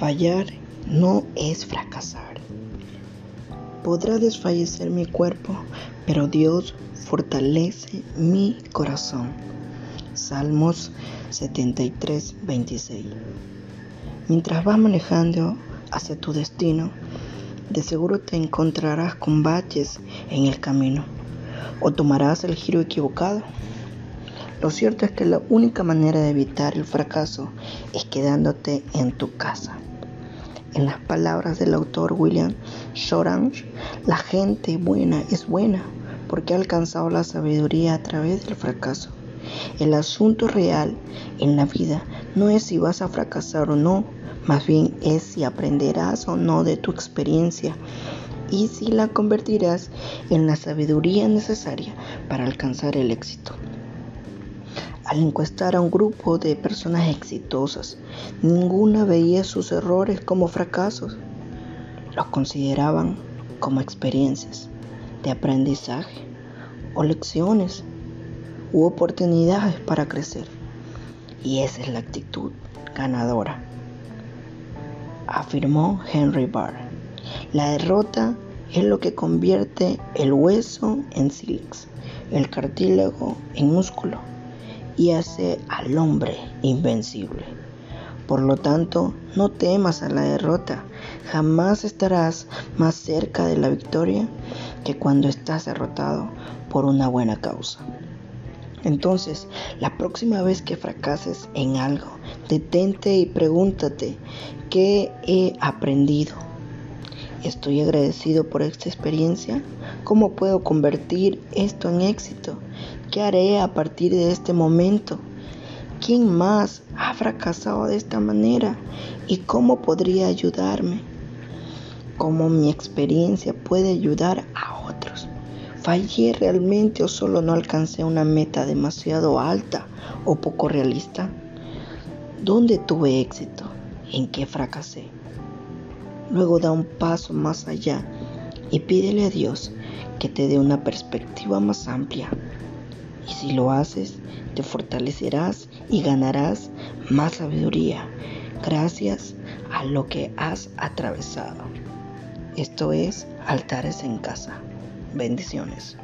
Fallar no es fracasar. Podrá desfallecer mi cuerpo, pero Dios fortalece mi corazón. Salmos 73, 26. Mientras vas manejando hacia tu destino, de seguro te encontrarás con baches en el camino o tomarás el giro equivocado. Lo cierto es que la única manera de evitar el fracaso es quedándote en tu casa. En las palabras del autor William Shorange, la gente buena es buena porque ha alcanzado la sabiduría a través del fracaso. El asunto real en la vida no es si vas a fracasar o no, más bien es si aprenderás o no de tu experiencia y si la convertirás en la sabiduría necesaria para alcanzar el éxito. Al encuestar a un grupo de personas exitosas, ninguna veía sus errores como fracasos, los consideraban como experiencias de aprendizaje o lecciones u oportunidades para crecer. Y esa es la actitud ganadora, afirmó Henry Barr. La derrota es lo que convierte el hueso en sílex, el cartílago en músculo y hace al hombre invencible. Por lo tanto, no temas a la derrota, jamás estarás más cerca de la victoria que cuando estás derrotado por una buena causa. Entonces, la próxima vez que fracases en algo, detente y pregúntate, ¿qué he aprendido? ¿Estoy agradecido por esta experiencia? ¿Cómo puedo convertir esto en éxito? ¿Qué haré a partir de este momento? ¿Quién más ha fracasado de esta manera? ¿Y cómo podría ayudarme? ¿Cómo mi experiencia puede ayudar a otros? ¿Fallé realmente o solo no alcancé una meta demasiado alta o poco realista? ¿Dónde tuve éxito? ¿En qué fracasé? Luego da un paso más allá y pídele a Dios que te dé una perspectiva más amplia. Y si lo haces, te fortalecerás y ganarás más sabiduría gracias a lo que has atravesado. Esto es altares en casa. Bendiciones.